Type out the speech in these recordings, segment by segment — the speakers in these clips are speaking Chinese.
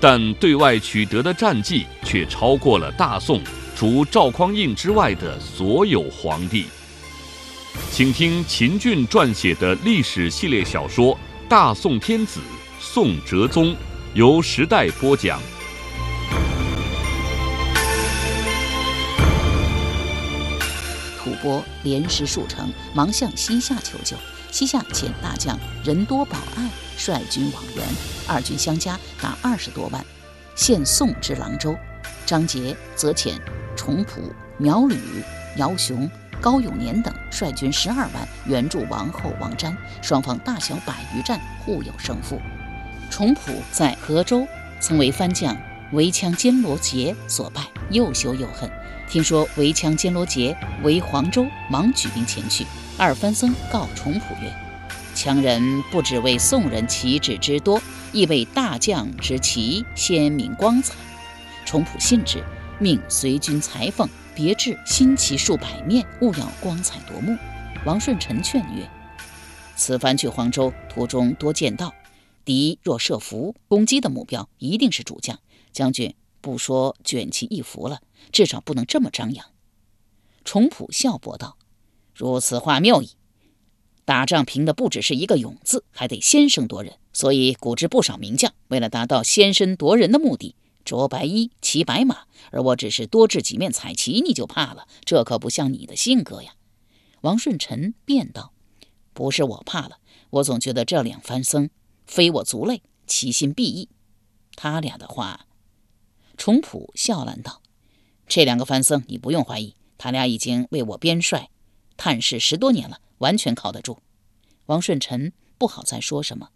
但对外取得的战绩却超过了大宋。除赵匡胤之外的所有皇帝，请听秦俊撰写的历史系列小说《大宋天子宋哲宗》，由时代播讲。吐蕃连失数城，忙向西夏求救。西夏遣大将人多保爱率军往援，二军相加达二十多万，现送至郎州。张杰则遣。崇普、苗吕、姚雄、高永年等率军十二万援助王后王瞻，双方大小百余战，互有胜负。崇普在河州曾为番将围羌坚罗杰所败，又羞又恨。听说围羌坚罗杰为黄州，忙举兵前去。二番僧告崇普曰：“羌人不只为宋人旗帜之多，亦为大将之旗鲜明光彩。”崇普信之。命随军裁缝别致新旗数百面，务要光彩夺目。王顺臣劝曰：“此番去黄州途中多见到敌若设伏攻击的目标一定是主将，将军不说卷旗一服了，至少不能这么张扬。”崇普笑驳道：“如此话谬矣！打仗凭的不只是一个勇字，还得先声夺人。所以古之不少名将，为了达到先声夺人的目的。”着白衣骑白马，而我只是多掷几面彩旗，你就怕了？这可不像你的性格呀！王顺臣辩道：“不是我怕了，我总觉得这两番僧非我族类，其心必异。他俩的话。”崇普笑烂道：“这两个番僧，你不用怀疑，他俩已经为我边帅探视十多年了，完全靠得住。”王顺臣不好再说什么，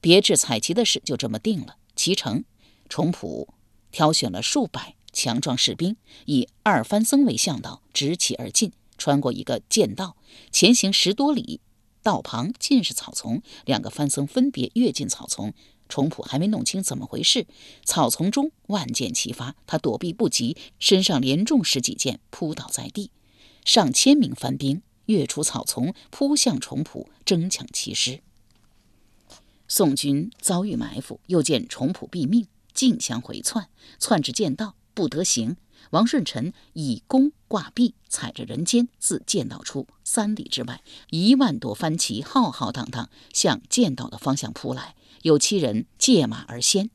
别致彩旗的事就这么定了。其成，重普。挑选了数百强壮士兵，以二番僧为向导，直起而进。穿过一个剑道，前行十多里，道旁尽是草丛。两个番僧分别跃进草丛，重普还没弄清怎么回事，草丛中万箭齐发，他躲避不及，身上连中十几箭，扑倒在地。上千名番兵跃出草丛，扑向崇普，争抢其尸。宋军遭遇埋伏，又见崇普毙命。竞相回窜，窜至剑道不得行。王顺臣以弓挂壁，踩着人间，自剑道出三里之外，一万多番旗浩浩荡荡向剑道的方向扑来。有七人借马而先，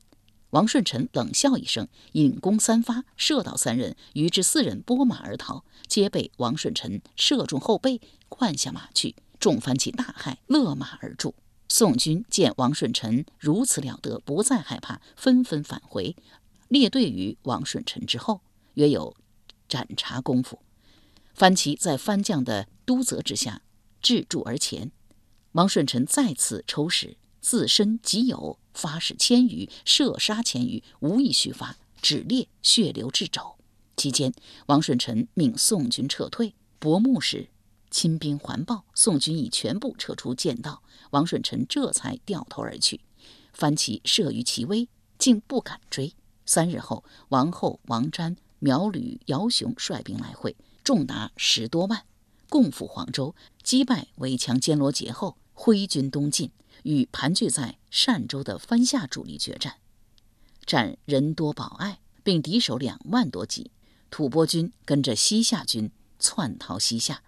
王顺臣冷笑一声，引弓三发，射倒三人，余之四人拨马而逃，皆被王顺臣射中后背，换下马去。众番旗大骇，勒马而住。宋军见王顺臣如此了得，不再害怕，纷纷返回，列队于王顺臣之后，约有斩茶功夫。番旗在番将的督责之下，置驻而前。王顺臣再次抽矢，自身即有发矢千余，射杀千余，无一虚发，只裂血流至肘。期间，王顺臣命宋军撤退，薄暮时。亲兵环抱，宋军已全部撤出剑道，王顺臣这才掉头而去。番旗慑于其威，竟不敢追。三日后，王后王瞻、苗吕、姚雄率兵来会，众达十多万，共赴黄州，击败围强坚罗杰后，挥军东进，与盘踞在单州的番夏主力决战，战人多保爱，并敌手两万多级。吐蕃军跟着西夏军窜逃西夏。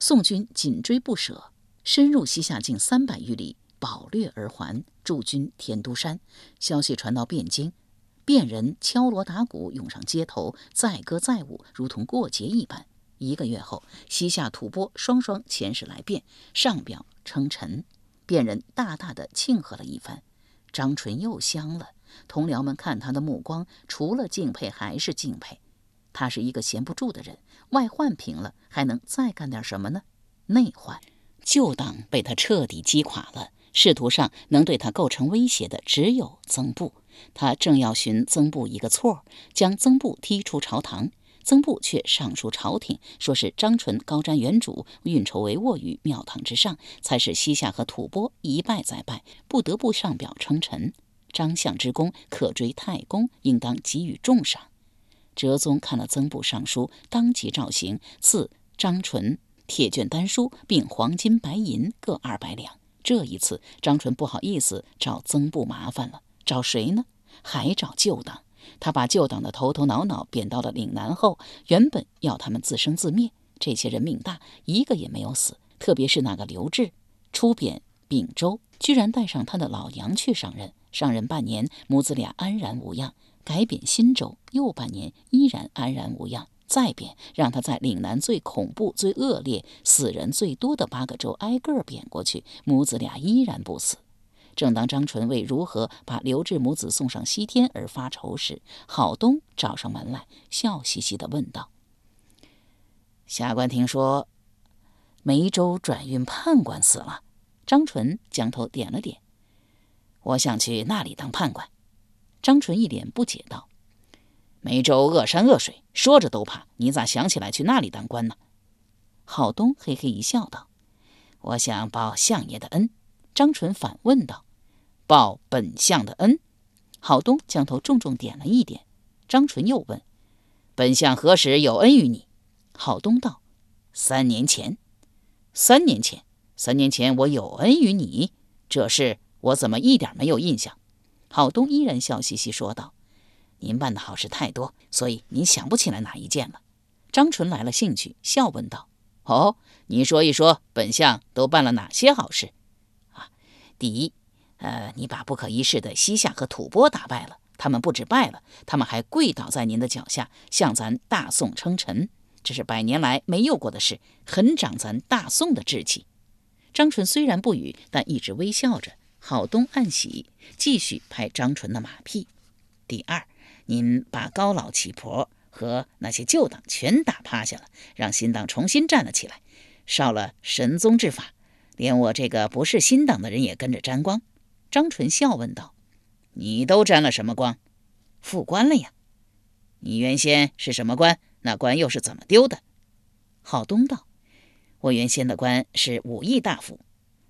宋军紧追不舍，深入西夏近三百余里，饱掠而还，驻军天都山。消息传到汴京，汴人敲锣打鼓涌上街头，载歌载舞，如同过节一般。一个月后，西夏吐蕃双双遣使来汴，上表称臣。汴人大大的庆贺了一番，张纯又香了。同僚们看他的目光，除了敬佩还是敬佩。他是一个闲不住的人。外患平了，还能再干点什么呢？内患，旧党被他彻底击垮了。仕途上能对他构成威胁的，只有曾布。他正要寻曾布一个错，将曾布踢出朝堂。曾布却上书朝廷，说是张纯高瞻远瞩，运筹帷幄于庙堂之上，才使西夏和吐蕃一败再败，不得不上表称臣。张相之功可追太公，应当给予重赏。哲宗看了曾布上书，当即召行，赐张纯铁卷丹书，并黄金白银各二百两。这一次，张纯不好意思找曾布麻烦了，找谁呢？还找旧党。他把旧党的头头脑脑贬到了岭南后，原本要他们自生自灭。这些人命大，一个也没有死。特别是那个刘志，出贬并州，居然带上他的老娘去上任。上任半年，母子俩安然无恙。改贬新州，又半年，依然安然无恙。再贬，让他在岭南最恐怖、最恶劣、死人最多的八个州挨个贬过去，母子俩依然不死。正当张纯为如何把刘志母子送上西天而发愁时，郝东找上门来，笑嘻嘻地问道：“下官听说梅州转运判官死了。”张纯将头点了点：“我想去那里当判官。”张纯一脸不解道：“梅州恶山恶水，说着都怕，你咋想起来去那里当官呢？”郝东嘿嘿一笑道：“我想报相爷的恩。”张纯反问道：“报本相的恩？”郝东将头重重点了一点。张纯又问：“本相何时有恩于你？”郝东道：“三年前。”“三年前？三年前我有恩于你？这事我怎么一点没有印象？”郝东依然笑嘻嘻说道：“您办的好事太多，所以您想不起来哪一件了。”张纯来了兴趣，笑问道：“哦，你说一说，本相都办了哪些好事？”第一，呃，你把不可一世的西夏和吐蕃打败了，他们不止败了，他们还跪倒在您的脚下，向咱大宋称臣，这是百年来没有过的事，很长咱大宋的志气。张纯虽然不语，但一直微笑着。郝东暗喜，继续拍张纯的马屁。第二，您把高老乞婆和那些旧党全打趴下了，让新党重新站了起来，烧了神宗之法。连我这个不是新党的人也跟着沾光。张纯笑问道：“你都沾了什么光？副官了呀？你原先是什么官？那官又是怎么丢的？”郝东道：“我原先的官是武义大夫，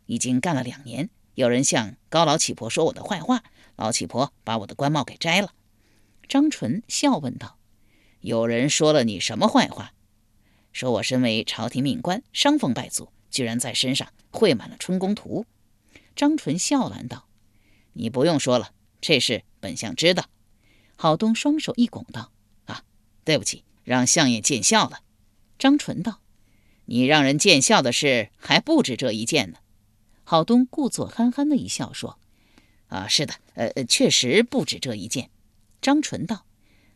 已经干了两年。有人向高老乞婆说我的坏话，老乞婆把我的官帽给摘了。”张纯笑问道：“有人说了你什么坏话？说我身为朝廷命官，伤风败俗。”居然在身上绘满了春宫图，张纯笑拦道：“你不用说了，这事本相知道。”郝东双手一拱道：“啊，对不起，让相爷见笑了。”张纯道：“你让人见笑的事还不止这一件呢。”郝东故作憨憨的一笑说：“啊，是的，呃呃，确实不止这一件。”张纯道：“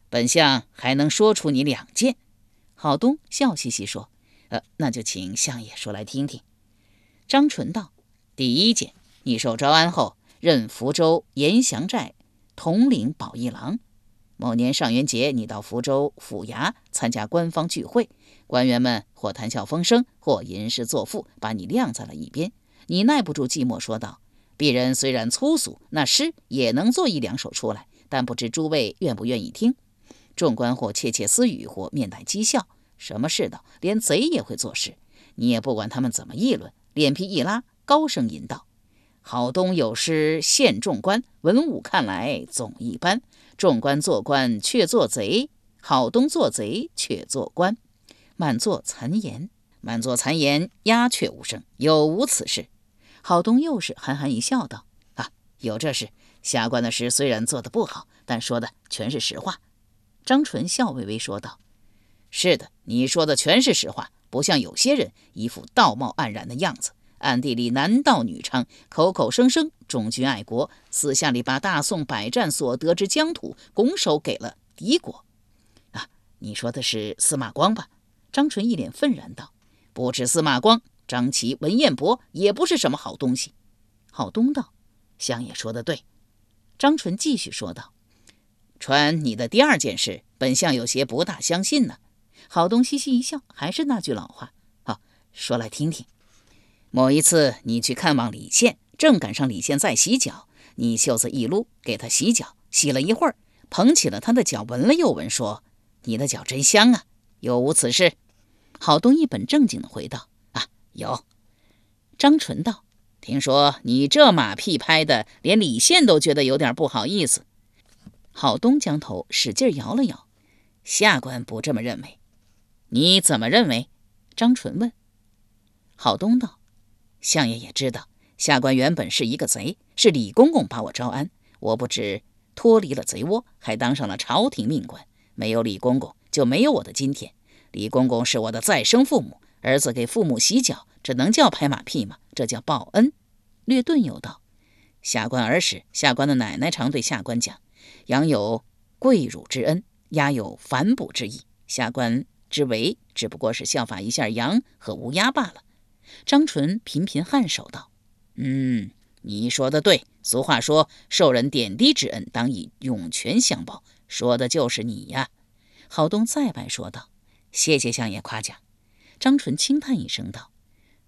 本相还能说出你两件。”郝东笑嘻嘻说。呃，那就请相爷说来听听。张纯道：“第一件，你受招安后，任福州延祥寨统领保义郎。某年上元节，你到福州府衙参加官方聚会，官员们或谈笑风生，或吟诗作赋，把你晾在了一边。你耐不住寂寞，说道：‘鄙人虽然粗俗，那诗也能做一两首出来，但不知诸位愿不愿意听？’众官或窃窃私语，或面带讥笑。”什么世道，连贼也会做事。你也不管他们怎么议论，脸皮一拉，高声吟道：“郝东有诗献众官，文武看来总一般。众官做官却做贼，郝东做贼却做官。满座残言，满座残言，鸦雀无声，有无此事？”郝东又是憨憨一笑，道：“啊，有这事。下官的诗虽然做得不好，但说的全是实话。”张纯笑微微说道。是的，你说的全是实话，不像有些人一副道貌岸然的样子，暗地里男盗女娼，口口声声忠君爱国，私下里把大宋百战所得之疆土拱手给了敌国。啊，你说的是司马光吧？张纯一脸愤然道：“不止司马光，张琪、文彦博也不是什么好东西。”郝东道：“相爷说的对。”张纯继续说道：“传你的第二件事，本相有些不大相信呢。”郝东嘻嘻一笑，还是那句老话：“好，说来听听。某一次，你去看望李现，正赶上李现在洗脚，你袖子一撸，给他洗脚，洗了一会儿，捧起了他的脚，闻了又闻，说：“你的脚真香啊，有无此事？”郝东一本正经地回道：“啊，有。”张纯道：“听说你这马屁拍的，连李现都觉得有点不好意思。”郝东将头使劲摇了摇：“下官不这么认为。”你怎么认为？张纯问。郝东道：“相爷也知道，下官原本是一个贼，是李公公把我招安。我不止脱离了贼窝，还当上了朝廷命官。没有李公公，就没有我的今天。李公公是我的再生父母，儿子给父母洗脚，这能叫拍马屁吗？这叫报恩。”略顿又道：“下官儿时，下官的奶奶常对下官讲：‘养有跪乳之恩，鸦有反哺之意。’下官。”之为只不过是效法一下羊和乌鸦罢了。张纯频频颔首道：“嗯，你说的对。俗话说，受人点滴之恩，当以涌泉相报，说的就是你呀。”郝东再拜说道：“谢谢相爷夸奖。”张纯轻叹一声道：“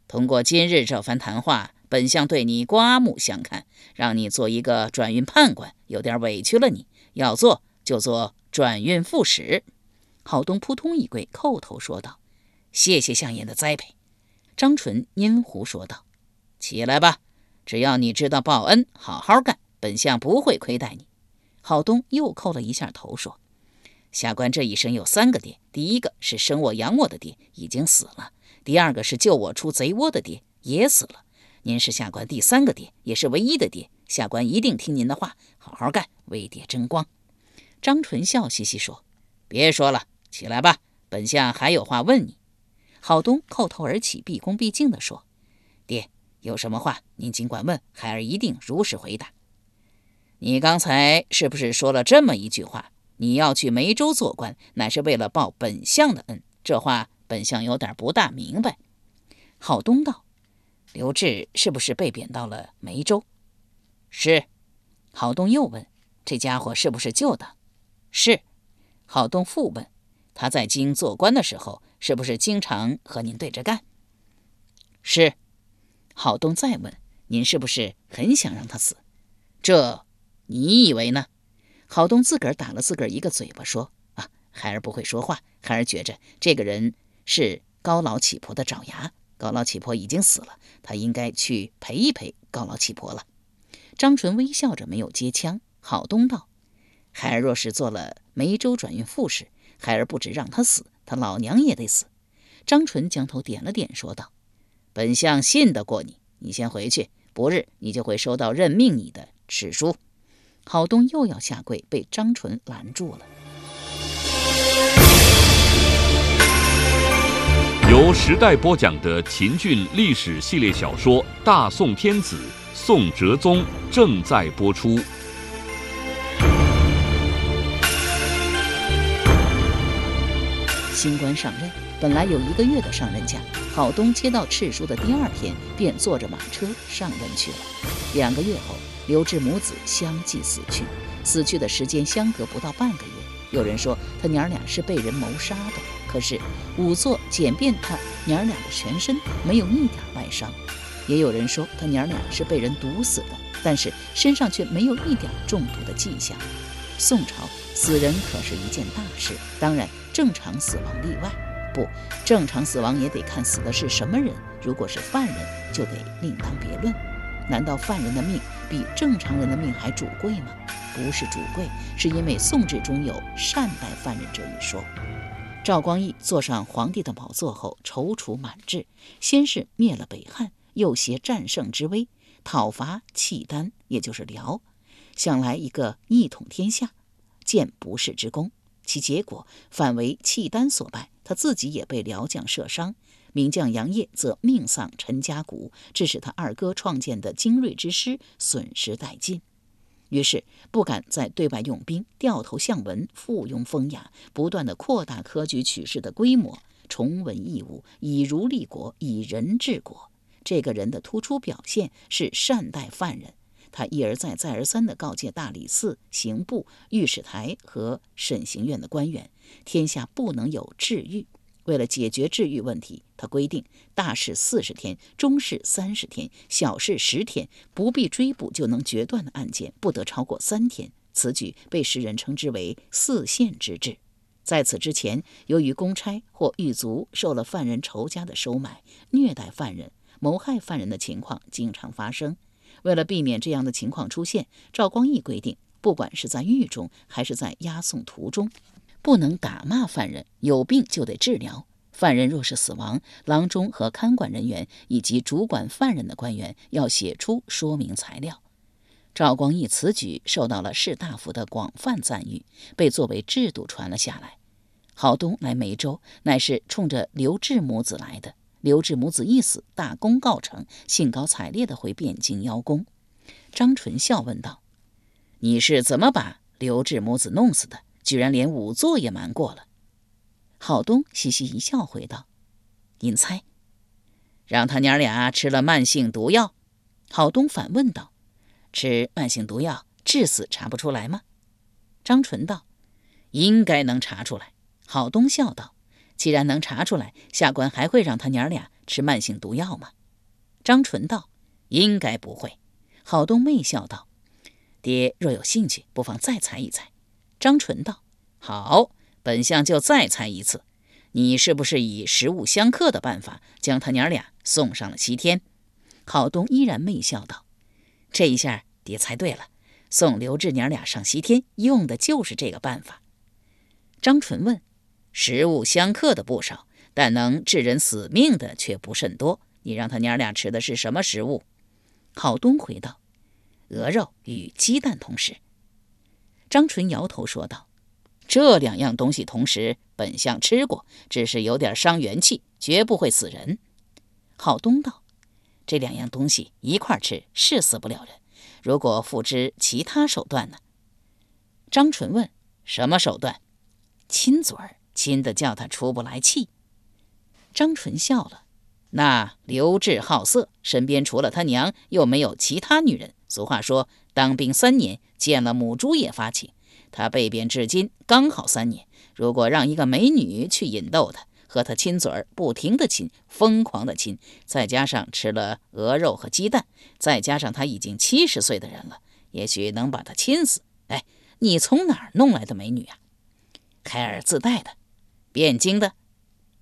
通过今日这番谈话，本相对你刮目相看，让你做一个转运判官，有点委屈了你。要做就做转运副使。”郝东扑通一跪，叩头说道：“谢谢相爷的栽培。”张纯阴胡说道：“起来吧，只要你知道报恩，好好干，本相不会亏待你。”郝东又叩了一下头，说：“下官这一生有三个爹，第一个是生我养我的爹，已经死了；第二个是救我出贼窝的爹，也死了。您是下官第三个爹，也是唯一的爹，下官一定听您的话，好好干，为爹争光。”张纯笑嘻嘻说：“别说了。”起来吧，本相还有话问你。郝东叩头而起，毕恭毕敬地说：“爹，有什么话您尽管问，孩儿一定如实回答。你刚才是不是说了这么一句话？你要去梅州做官，乃是为了报本相的恩？这话本相有点不大明白。”郝东道：“刘志是不是被贬到了梅州？”“是。”郝东又问：“这家伙是不是旧的？”“是。”郝东复问。他在京做官的时候，是不是经常和您对着干？是。郝东再问：“您是不是很想让他死？”这你以为呢？郝东自个儿打了自个儿一个嘴巴，说：“啊，孩儿不会说话。孩儿觉着这个人是高老乞婆的爪牙。高老乞婆已经死了，他应该去陪一陪高老乞婆了。”张纯微笑着没有接枪。郝东道：“孩儿若是做了梅州转运副使。”孩儿不止让他死，他老娘也得死。张纯将头点了点，说道：“本相信得过你，你先回去，不日你就会收到任命你的敕书。”郝东又要下跪，被张纯拦住了。由时代播讲的秦俊历史系列小说《大宋天子·宋哲宗》正在播出。新官上任，本来有一个月的上任假。郝东接到敕书的第二天，便坐着马车上任去了。两个月后，刘志母子相继死去，死去的时间相隔不到半个月。有人说他娘俩是被人谋杀的，可是仵作检遍他娘俩的全身，没有一点外伤。也有人说他娘俩是被人毒死的，但是身上却没有一点中毒的迹象。宋朝死人可是一件大事，当然。正常死亡例外，不正常死亡也得看死的是什么人。如果是犯人，就得另当别论。难道犯人的命比正常人的命还主贵吗？不是主贵，是因为宋制中有善待犯人这一说。赵光义坐上皇帝的宝座后，踌躇满志，先是灭了北汉，又挟战胜之威讨伐契丹，也就是辽，想来一个一统天下，建不世之功。其结果反为契丹所败，他自己也被辽将射伤。名将杨业则命丧陈家谷，致使他二哥创建的精锐之师损失殆尽。于是不敢再对外用兵，掉头向文，附庸风雅，不断的扩大科举取士的规模，崇文抑武，以儒立国，以仁治国。这个人的突出表现是善待犯人。他一而再、再而三地告诫大理寺、刑部、御史台和审刑院的官员：天下不能有治狱。为了解决治狱问题，他规定大事四十天，中事三十天，小事十天，不必追捕就能决断的案件不得超过三天。此举被世人称之为“四县之治”。在此之前，由于公差或狱卒受了犯人仇家的收买，虐待犯人、谋害犯人的情况经常发生。为了避免这样的情况出现，赵光义规定，不管是在狱中还是在押送途中，不能打骂犯人，有病就得治疗。犯人若是死亡，郎中和看管人员以及主管犯人的官员要写出说明材料。赵光义此举受到了士大夫的广泛赞誉，被作为制度传了下来。郝东来梅州，乃是冲着刘志母子来的。刘志母子一死，大功告成，兴高采烈地回汴京邀功。张纯笑问道：“你是怎么把刘志母子弄死的？居然连仵作也瞒过了？”郝东嘻嘻一笑，回道：“您猜，让他娘俩吃了慢性毒药。”郝东反问道：“吃慢性毒药致死查不出来吗？”张纯道：“应该能查出来。”郝东笑道：“既然能查出来，下官还会让他娘俩吃慢性毒药吗？”张纯道：“应该不会。”郝东媚笑道：“爹若有兴趣，不妨再猜一猜。”张纯道：“好。”本相就再猜一次，你是不是以食物相克的办法将他娘俩送上了西天？郝东依然媚笑道：“这一下爹猜对了，送刘志娘俩上西天用的就是这个办法。”张纯问：“食物相克的不少，但能致人死命的却不甚多。你让他娘俩吃的是什么食物？”郝东回道：“鹅肉与鸡蛋同食。”张纯摇头说道。这两样东西同时，本相吃过，只是有点伤元气，绝不会死人。郝东道：“这两样东西一块吃是死不了人，如果付之其他手段呢？”张纯问：“什么手段？”亲嘴儿，亲的叫他出不来气。张纯笑了：“那刘志好色，身边除了他娘，又没有其他女人。俗话说，当兵三年，见了母猪也发情。”他被贬至今刚好三年，如果让一个美女去引逗他，和他亲嘴儿，不停的亲，疯狂的亲，再加上吃了鹅肉和鸡蛋，再加上他已经七十岁的人了，也许能把他亲死。哎，你从哪儿弄来的美女啊？凯尔自带的，汴京的？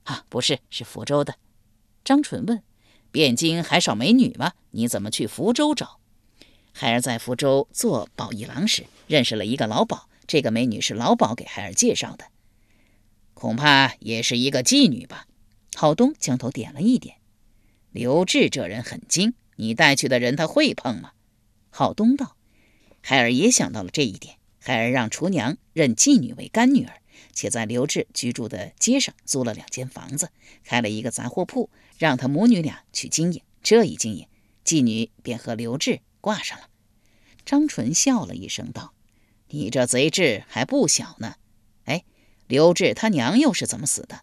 啊，不是，是福州的。张纯问：汴京还少美女吗？你怎么去福州找？孩儿在福州做保一郎时，认识了一个老鸨。这个美女是老鸨给孩儿介绍的，恐怕也是一个妓女吧？郝东将头点了一点。刘志这人很精，你带去的人他会碰吗？郝东道。孩儿也想到了这一点。孩儿让厨娘认妓女为干女儿，且在刘志居住的街上租了两间房子，开了一个杂货铺，让他母女俩去经营。这一经营，妓女便和刘志挂上了。张纯笑了一声道。你这贼志还不小呢，哎，刘志他娘又是怎么死的？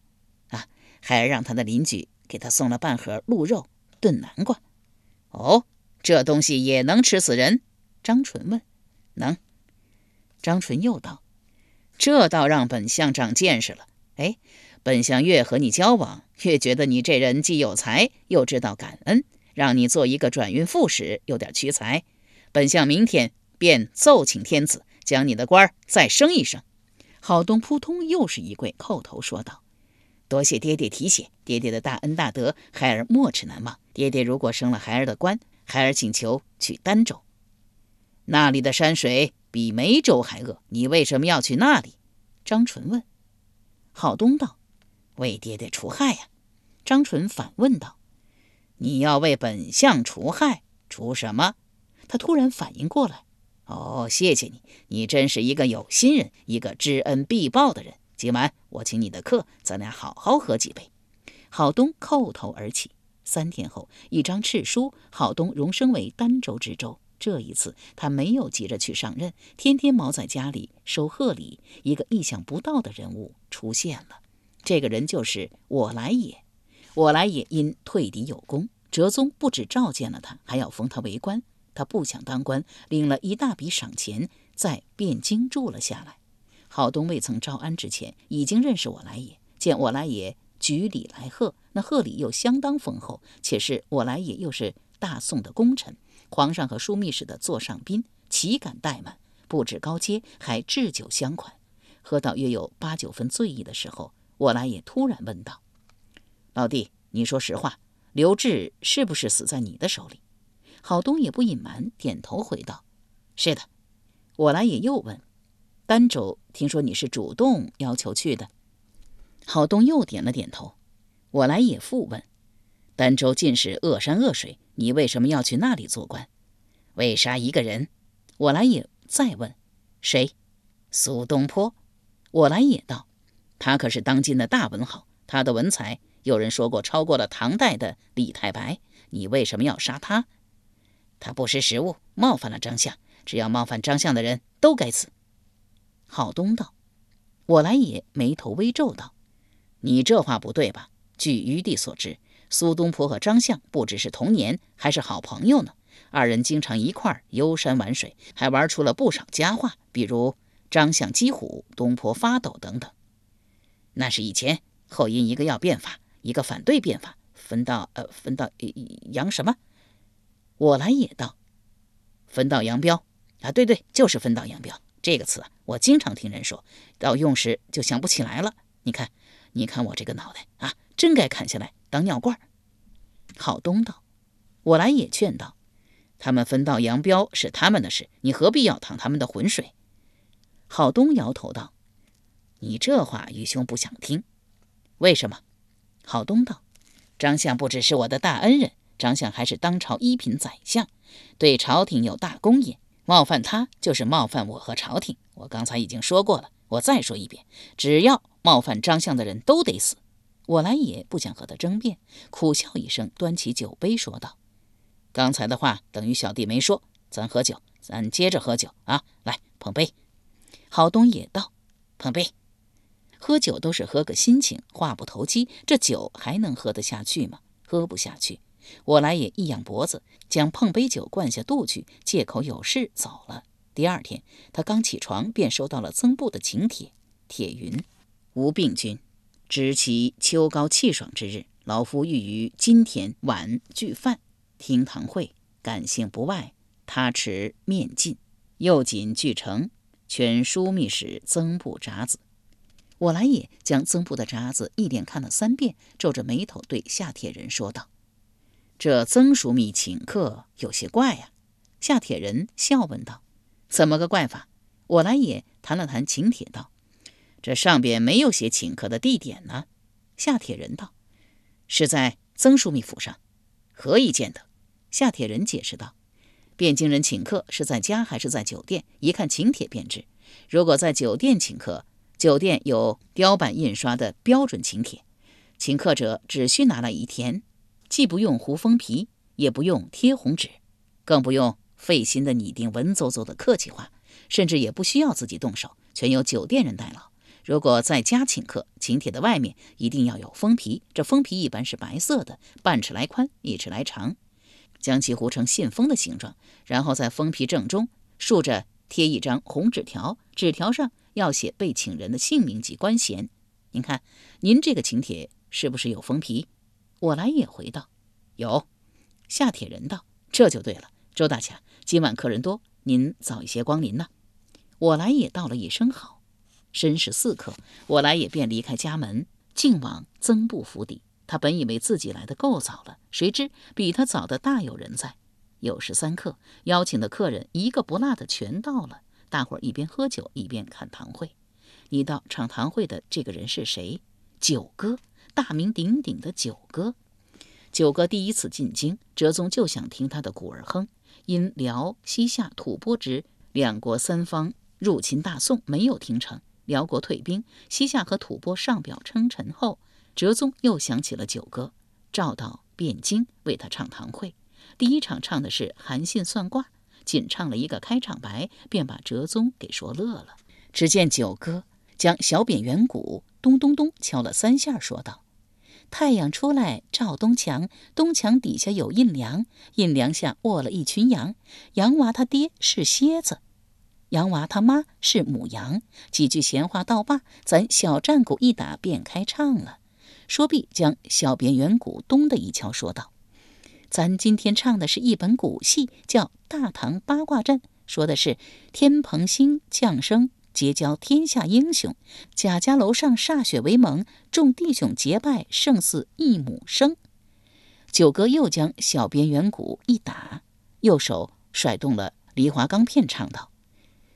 啊，还让他的邻居给他送了半盒鹿肉炖南瓜。哦，这东西也能吃死人？张纯问。能。张纯又道：“这倒让本相长见识了。哎，本相越和你交往，越觉得你这人既有才，又知道感恩。让你做一个转运副使，有点屈才。本相明天便奏请天子。”将你的官儿再升一升。郝东扑通又是一跪，叩头说道：“多谢爹爹提携，爹爹的大恩大德，孩儿没齿难忘。爹爹如果升了孩儿的官，孩儿请求去儋州。那里的山水比梅州还恶，你为什么要去那里？”张纯问。郝东道：“为爹爹除害呀。”张纯反问道：“你要为本相除害？除什么？”他突然反应过来。哦，谢谢你，你真是一个有心人，一个知恩必报的人。今晚我请你的客，咱俩好好喝几杯。郝东叩头而起。三天后，一张敕书，郝东荣升为儋州知州。这一次，他没有急着去上任，天天猫在家里收贺礼。一个意想不到的人物出现了，这个人就是我来也。我来也因退敌有功，哲宗不止召见了他，还要封他为官。他不想当官，领了一大笔赏钱，在汴京住了下来。郝东未曾招安之前，已经认识我来也，见我来也举礼来贺，那贺礼又相当丰厚，且是我来也又是大宋的功臣，皇上和枢密使的座上宾，岂敢怠慢？不止高阶，还置酒相款。喝到约有八九分醉意的时候，我来也突然问道：“老弟，你说实话，刘志是不是死在你的手里？”郝东也不隐瞒，点头回道：“是的。”我来也又问：“儋州，听说你是主动要求去的？”郝东又点了点头。我来也复问：“儋州尽是恶山恶水，你为什么要去那里做官？为杀一个人？”我来也再问：“谁？”苏东坡。我来也道：“他可是当今的大文豪，他的文采有人说过超过了唐代的李太白。你为什么要杀他？他不识时务，冒犯了张相。只要冒犯张相的人都该死。”郝东道：“我来也眉头微皱道：‘你这话不对吧？据余弟所知，苏东坡和张相不只是同年，还是好朋友呢。二人经常一块儿游山玩水，还玩出了不少佳话，比如……’”张相击虎，东坡发抖等等，那是以前。后因一个要变法，一个反对变法，分道呃分道扬什么？我来也道，分道扬镳啊！对对，就是分道扬镳这个词啊，我经常听人说，到用时就想不起来了。你看，你看我这个脑袋啊，真该砍下来当尿罐。郝东道，我来也劝道，他们分道扬镳是他们的事，你何必要淌他们的浑水？郝东摇头道：“你这话，愚兄不想听。为什么？”郝东道：“张相不只是我的大恩人，张相还是当朝一品宰相，对朝廷有大功也。冒犯他，就是冒犯我和朝廷。我刚才已经说过了，我再说一遍：只要冒犯张相的人都得死。”我来也不想和他争辩，苦笑一声，端起酒杯说道：“刚才的话等于小弟没说，咱喝酒，咱接着喝酒啊！来，碰杯。”郝东也道：“碰杯，喝酒都是喝个心情，话不投机，这酒还能喝得下去吗？喝不下去。我来也一仰脖子，将碰杯酒灌下肚去，借口有事走了。第二天，他刚起床，便收到了曾布的请帖。铁云：无病君，值其秋高气爽之日，老夫欲于今天晚聚饭，听堂会，感性不外，他持面进，又谨具成。”全枢密使曾布札子，我来也将曾布的札子一连看了三遍，皱着眉头对下帖人说道：“这曾枢密请客有些怪呀。”下帖人笑问道：“怎么个怪法？”我来也弹了弹请帖道：“这上边没有写请客的地点呢。”下帖人道：“是在曾枢密府上，何以见得？”下帖人解释道。汴京人请客是在家还是在酒店？一看请帖便知。如果在酒店请客，酒店有雕版印刷的标准请帖，请客者只需拿来一填，既不用糊封皮，也不用贴红纸，更不用费心的拟定文绉绉的客气话，甚至也不需要自己动手，全由酒店人代劳。如果在家请客，请帖的外面一定要有封皮，这封皮一般是白色的，半尺来宽，一尺来长。将其糊成信封的形状，然后在封皮正中竖着贴一张红纸条，纸条上要写被请人的姓名及官衔。您看，您这个请帖是不是有封皮？我来也回道：“有。”下帖人道：“这就对了，周大侠，今晚客人多，您早一些光临呢。”我来也道了一声好。申时四刻，我来也便离开家门，径往曾布府邸。他本以为自己来的够早了，谁知比他早的大有人在。酉时三刻，邀请的客人一个不落的全到了。大伙儿一边喝酒一边看堂会。你道唱堂会的这个人是谁？九哥，大名鼎鼎的九哥。九哥第一次进京，哲宗就想听他的鼓儿哼。因辽、西夏、吐蕃之两国三方入侵大宋，没有听成。辽国退兵，西夏和吐蕃上表称臣后。哲宗又想起了九哥，召到汴京为他唱堂会。第一场唱的是韩信算卦，仅唱了一个开场白，便把哲宗给说乐了。只见九哥将小扁圆鼓咚咚咚敲了三下，说道：“太阳出来照东墙，东墙底下有阴凉，阴凉下卧了一群羊。羊娃他爹是蝎子，羊娃他妈是母羊。几句闲话到罢，咱小战鼓一打，便开唱了。”说毕，将小扁圆鼓咚的一敲，说道：“咱今天唱的是一本古戏，叫《大唐八卦阵》，说的是天蓬星降生，结交天下英雄。贾家楼上歃血为盟，众弟兄结拜，胜似一母生。九哥又将小边圆鼓一打，右手甩动了梨花钢片，唱道：“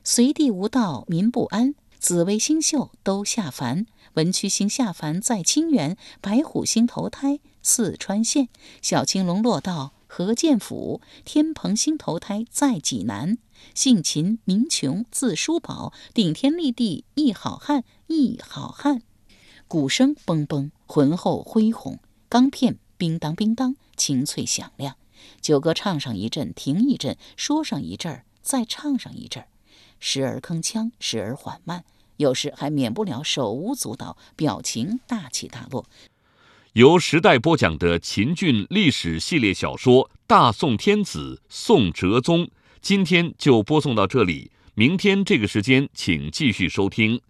隋地无道民不安，紫微星宿都下凡。文曲星下凡在清源，白虎星投胎四川县。小青龙落到河建府，天蓬星投胎在济南。姓秦名琼字叔宝，顶天立地一好汉，一好汉。”鼓声嘣嘣，浑厚恢宏，钢片。叮当叮当，清脆响亮。九哥唱上一阵，停一阵，说上一阵儿，再唱上一阵儿，时而铿锵，时而缓慢，有时还免不了手舞足蹈，表情大起大落。由时代播讲的秦俊历史系列小说《大宋天子宋哲宗》，今天就播送到这里。明天这个时间，请继续收听。